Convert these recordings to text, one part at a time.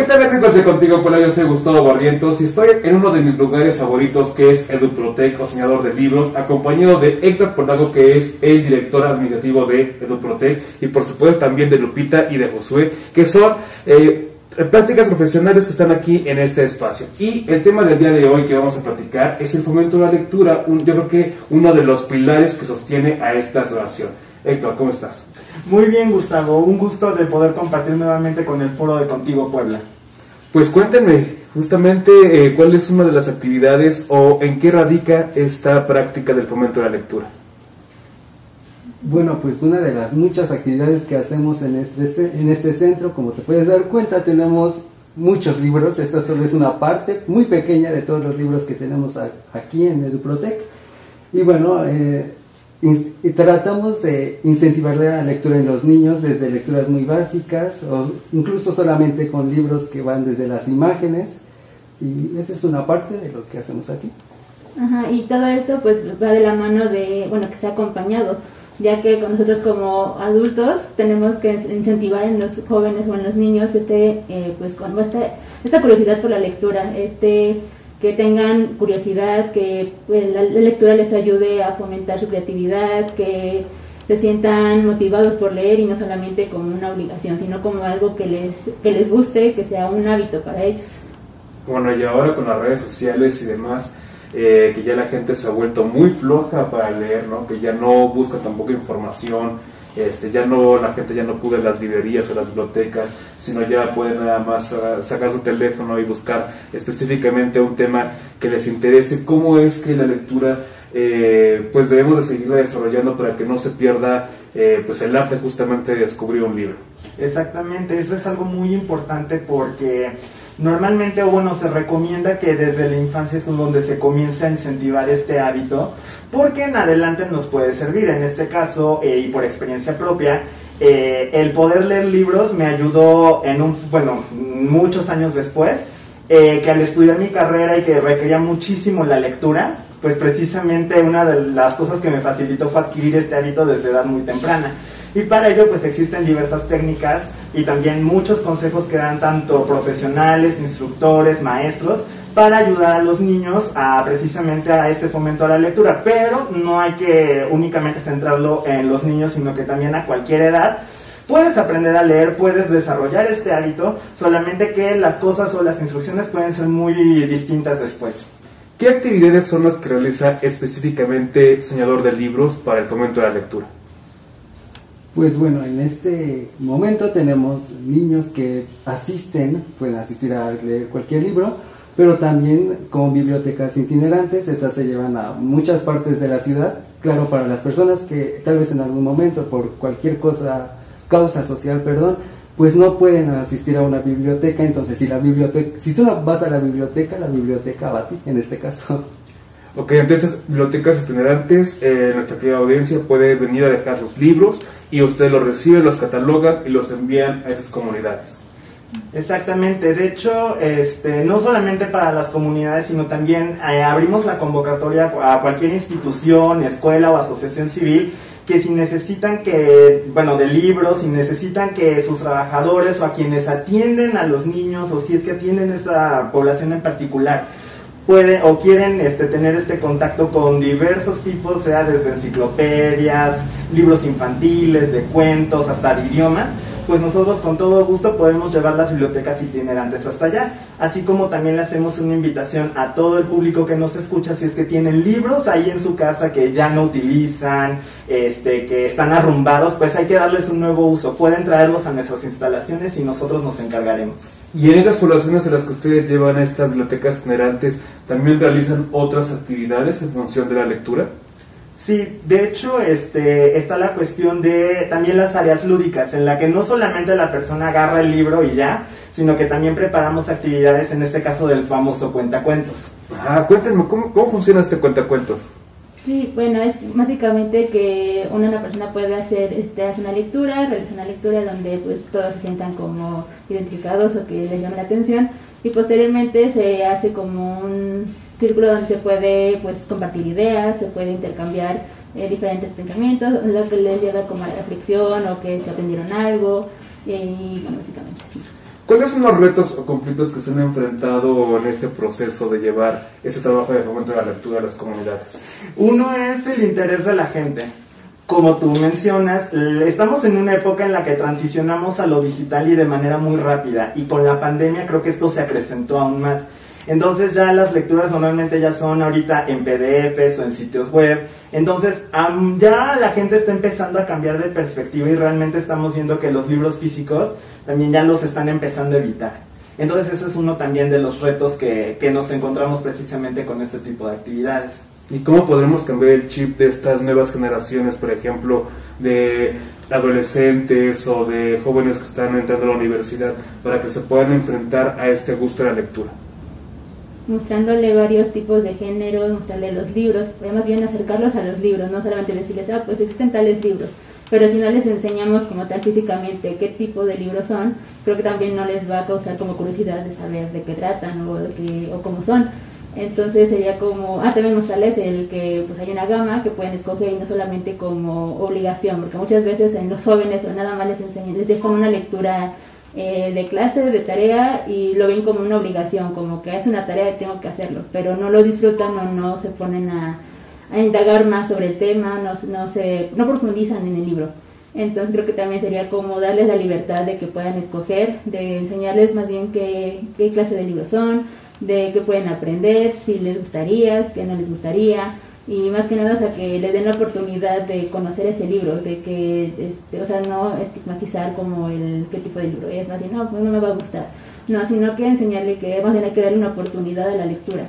¿Qué tal amigos de Contigo Puebla? Yo soy Gustavo Barrientos y estoy en uno de mis lugares favoritos que es Eduprotec, o señador de libros, acompañado de Héctor Portago que es el director administrativo de Eduprotec y por supuesto también de Lupita y de Josué que son eh, prácticas profesionales que están aquí en este espacio. Y el tema del día de hoy que vamos a platicar es el fomento de la lectura, yo creo que uno de los pilares que sostiene a esta asociación. Héctor, ¿cómo estás? Muy bien, Gustavo. Un gusto de poder compartir nuevamente con el foro de Contigo Puebla. Pues cuéntenme justamente eh, cuál es una de las actividades o en qué radica esta práctica del fomento de la lectura. Bueno, pues una de las muchas actividades que hacemos en este, en este centro, como te puedes dar cuenta, tenemos muchos libros. Esta solo es una parte muy pequeña de todos los libros que tenemos aquí en EduProtec. Y bueno, eh, y tratamos de incentivar la lectura en los niños desde lecturas muy básicas o incluso solamente con libros que van desde las imágenes y esa es una parte de lo que hacemos aquí. Ajá, y todo esto pues va de la mano de, bueno, que se acompañado, ya que nosotros como adultos tenemos que incentivar en los jóvenes o en los niños este, eh, pues con esta, esta curiosidad por la lectura, este que tengan curiosidad, que pues, la, lectura les ayude a fomentar su creatividad, que se sientan motivados por leer y no solamente como una obligación, sino como algo que les, que les guste, que sea un hábito para ellos. Bueno, y ahora con las redes sociales y demás, eh, que ya la gente se ha vuelto muy floja para leer, ¿no? que ya no busca tampoco información, este, ya no, la gente ya no acude las librerías o las bibliotecas, sino ya pueden nada más ah, sacar su teléfono y buscar específicamente un tema que les interese. ¿Cómo es que la lectura eh, pues debemos de seguirla desarrollando para que no se pierda eh, pues el arte justamente de descubrir un libro? Exactamente, eso es algo muy importante porque Normalmente, bueno, se recomienda que desde la infancia es donde se comienza a incentivar este hábito, porque en adelante nos puede servir. En este caso, eh, y por experiencia propia, eh, el poder leer libros me ayudó en un, bueno, muchos años después, eh, que al estudiar mi carrera y que requería muchísimo la lectura, pues precisamente una de las cosas que me facilitó fue adquirir este hábito desde edad muy temprana. Y para ello pues existen diversas técnicas y también muchos consejos que dan tanto profesionales, instructores, maestros para ayudar a los niños a precisamente a este fomento a la lectura, pero no hay que únicamente centrarlo en los niños, sino que también a cualquier edad puedes aprender a leer, puedes desarrollar este hábito, solamente que las cosas o las instrucciones pueden ser muy distintas después. ¿Qué actividades son las que realiza específicamente Señador de Libros para el fomento de la lectura? Pues bueno, en este momento tenemos niños que asisten, pueden asistir a leer cualquier libro, pero también con bibliotecas itinerantes, estas se llevan a muchas partes de la ciudad, claro, para las personas que tal vez en algún momento por cualquier cosa, causa social, perdón, pues no pueden asistir a una biblioteca, entonces si la biblioteca, si tú vas a la biblioteca, la biblioteca va a ti, en este caso. Ok, entonces bibliotecas itinerantes, eh, nuestra querida audiencia puede venir a dejar sus libros y ustedes los reciben, los catalogan y los envían a esas comunidades. Exactamente, de hecho, este, no solamente para las comunidades, sino también eh, abrimos la convocatoria a cualquier institución, escuela o asociación civil que si necesitan que, bueno, de libros, si necesitan que sus trabajadores o a quienes atienden a los niños o si es que atienden a esta población en particular, pueden o quieren este, tener este contacto con diversos tipos, sea desde enciclopedias, libros infantiles, de cuentos, hasta de idiomas, pues nosotros con todo gusto podemos llevar las bibliotecas itinerantes hasta allá. Así como también le hacemos una invitación a todo el público que nos escucha, si es que tienen libros ahí en su casa que ya no utilizan, este, que están arrumbados, pues hay que darles un nuevo uso. Pueden traerlos a nuestras instalaciones y nosotros nos encargaremos. Y en estas poblaciones en las que ustedes llevan estas bibliotecas itinerantes, ¿también realizan otras actividades en función de la lectura? Sí, de hecho, este, está la cuestión de también las áreas lúdicas, en la que no solamente la persona agarra el libro y ya, sino que también preparamos actividades, en este caso del famoso cuentacuentos. Ah, cuéntenme, ¿cómo, cómo funciona este cuentacuentos? Sí, bueno, es básicamente que una, persona puede hacer, este, hace una lectura, realiza una lectura donde pues todos se sientan como identificados o que les llame la atención y posteriormente se hace como un círculo donde se puede pues compartir ideas, se puede intercambiar eh, diferentes pensamientos, lo que les lleva como a la reflexión o que se aprendieron algo, y básicamente ¿Cuáles son los retos o conflictos que se han enfrentado en este proceso de llevar ese trabajo de fomento de la lectura a las comunidades? Uno es el interés de la gente. Como tú mencionas, estamos en una época en la que transicionamos a lo digital y de manera muy rápida. Y con la pandemia creo que esto se acrecentó aún más. Entonces ya las lecturas normalmente ya son ahorita en PDFs o en sitios web. Entonces ya la gente está empezando a cambiar de perspectiva y realmente estamos viendo que los libros físicos también ya los están empezando a evitar. Entonces eso es uno también de los retos que, que nos encontramos precisamente con este tipo de actividades. ¿Y cómo podremos cambiar el chip de estas nuevas generaciones, por ejemplo, de adolescentes o de jóvenes que están entrando a la universidad, para que se puedan enfrentar a este gusto de la lectura? Mostrándole varios tipos de géneros, mostrarle los libros, más bien acercarlos a los libros, no solamente decirles, ah, pues existen tales libros, pero si no les enseñamos como tal físicamente qué tipo de libros son, creo que también no les va a causar como curiosidad de saber de qué tratan o, de qué, o cómo son. Entonces sería como, ah, también mostrarles el que pues hay una gama que pueden escoger y no solamente como obligación, porque muchas veces en los jóvenes o nada más les enseñan, les dejan una lectura eh, de clase, de tarea y lo ven como una obligación, como que es una tarea y tengo que hacerlo, pero no lo disfrutan o no se ponen a, a indagar más sobre el tema, no, no, se, no profundizan en el libro. Entonces creo que también sería como darles la libertad de que puedan escoger, de enseñarles más bien qué, qué clase de libros son, de qué pueden aprender, si les gustaría, qué no les gustaría, y más que nada, o sea, que le den la oportunidad de conocer ese libro, de que, este, o sea, no estigmatizar como el qué tipo de libro es, más bien, no, pues no me va a gustar, no, sino que enseñarle que más bien hay que darle una oportunidad a la lectura.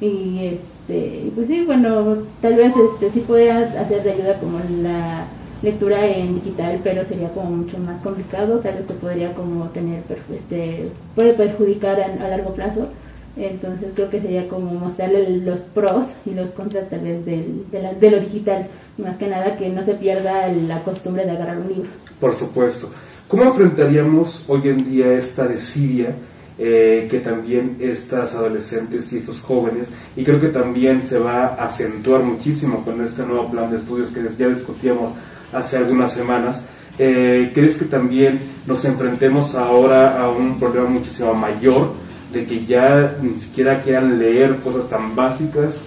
Y este, pues sí, bueno, tal vez este sí puede hacer de ayuda como la lectura en digital, pero sería como mucho más complicado, tal vez te podría como tener, este, puede perjudicar a, largo plazo. Entonces creo que sería como mostrarle los pros y los contras tal vez del, de, de, lo digital, y más que nada que no se pierda la costumbre de agarrar un libro. Por supuesto. ¿Cómo enfrentaríamos hoy en día esta desidia eh, que también estas adolescentes y estos jóvenes, y creo que también se va a acentuar muchísimo con este nuevo plan de estudios que ya discutíamos hace algunas semanas, eh, ¿crees que también nos enfrentemos ahora a un problema muchísimo mayor de que ya ni siquiera quieran leer cosas tan básicas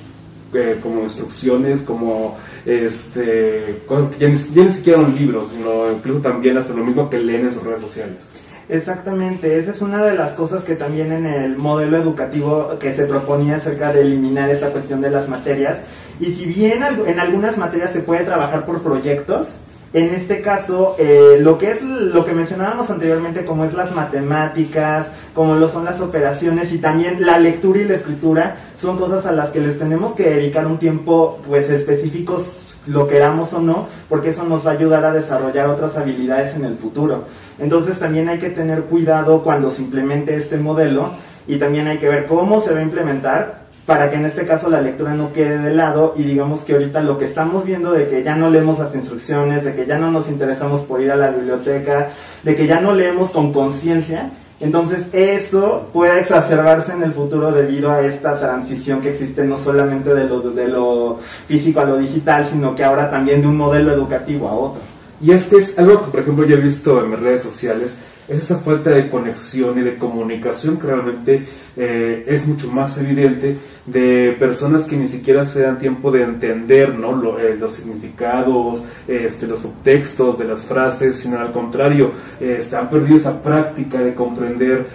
eh, como instrucciones, como este, cosas que ya ni, ya ni siquiera son libros, sino incluso también hasta lo mismo que leen en sus redes sociales? Exactamente, esa es una de las cosas que también en el modelo educativo que se proponía acerca de eliminar esta cuestión de las materias. Y si bien en algunas materias se puede trabajar por proyectos, en este caso, eh, lo que es lo que mencionábamos anteriormente, como es las matemáticas, como lo son las operaciones y también la lectura y la escritura, son cosas a las que les tenemos que dedicar un tiempo, pues específicos lo queramos o no, porque eso nos va a ayudar a desarrollar otras habilidades en el futuro. Entonces también hay que tener cuidado cuando se implemente este modelo y también hay que ver cómo se va a implementar para que en este caso la lectura no quede de lado y digamos que ahorita lo que estamos viendo de que ya no leemos las instrucciones, de que ya no nos interesamos por ir a la biblioteca, de que ya no leemos con conciencia, entonces eso puede exacerbarse en el futuro debido a esta transición que existe no solamente de lo, de lo físico a lo digital, sino que ahora también de un modelo educativo a otro. Y es que es algo que, por ejemplo, yo he visto en mis redes sociales, es esa falta de conexión y de comunicación que realmente eh, es mucho más evidente de personas que ni siquiera se dan tiempo de entender ¿no? Eh, los significados, este, los subtextos de las frases, sino al contrario, eh, han perdido esa práctica de comprender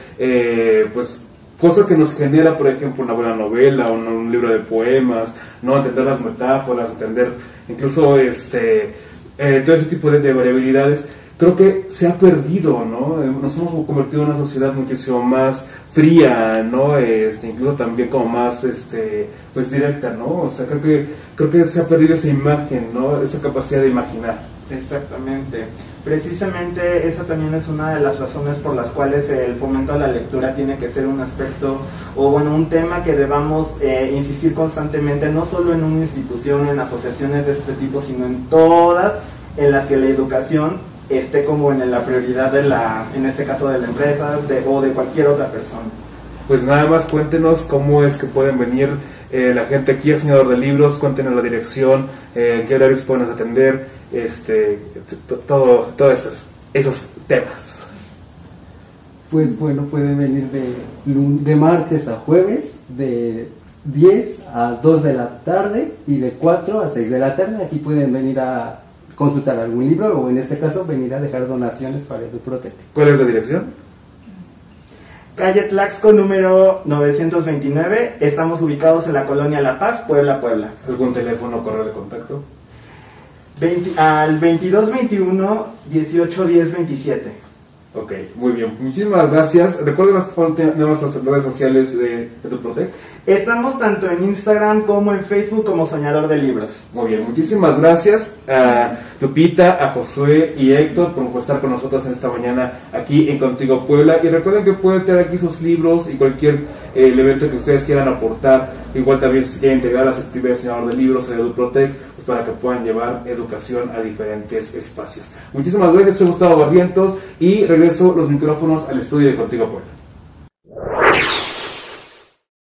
pues cosa que nos genera, por ejemplo, una buena novela o un libro de poemas, no entender las metáforas, entender incluso este todo ese tipo de variabilidades creo que se ha perdido, ¿no? Eh, nos hemos convertido en una sociedad muchísimo más fría, ¿no? Este, incluso también como más, este, pues directa, ¿no? O sea, creo que, creo que se ha perdido esa imagen, ¿no? Esa capacidad de imaginar. Exactamente. Precisamente esa también es una de las razones por las cuales el fomento a la lectura tiene que ser un aspecto o bueno, un tema que debamos eh, insistir constantemente, no solo en una institución, en asociaciones de este tipo, sino en todas en las que la educación esté como en la prioridad de la, en este caso de la empresa o de cualquier otra persona. Pues nada más cuéntenos cómo es que pueden venir eh, la gente aquí, señor de libros, cuéntenos la dirección, eh, qué horarios pueden atender, este, todo, todos esos, esos temas. Pues bueno, pueden venir de, de martes a jueves, de 10 a 2 de la tarde y de 4 a 6 de la tarde. Aquí pueden venir a consultar algún libro o en este caso venir a dejar donaciones para EduProtec. ¿Cuál es la dirección? Calle Tlaxco número 929. Estamos ubicados en la colonia La Paz, Puebla, Puebla. ¿Algún teléfono o correo de contacto? 20, al 2221 1810 27. Ok, muy bien. Muchísimas gracias. Recuerden tenemos las redes sociales de EduProtec. Estamos tanto en Instagram como en Facebook como Soñador de Libros. Muy bien, muchísimas gracias a Lupita, a Josué y Héctor por estar con nosotros en esta mañana aquí en Contigo Puebla. Y recuerden que pueden tener aquí sus libros y cualquier eh, elemento que ustedes quieran aportar. Igual también si quieren integrar las actividades de Libros en EduProtec, pues para que puedan llevar educación a diferentes espacios. Muchísimas gracias, soy Gustavo Barrientos y regreso los micrófonos al estudio de Contigo Puebla.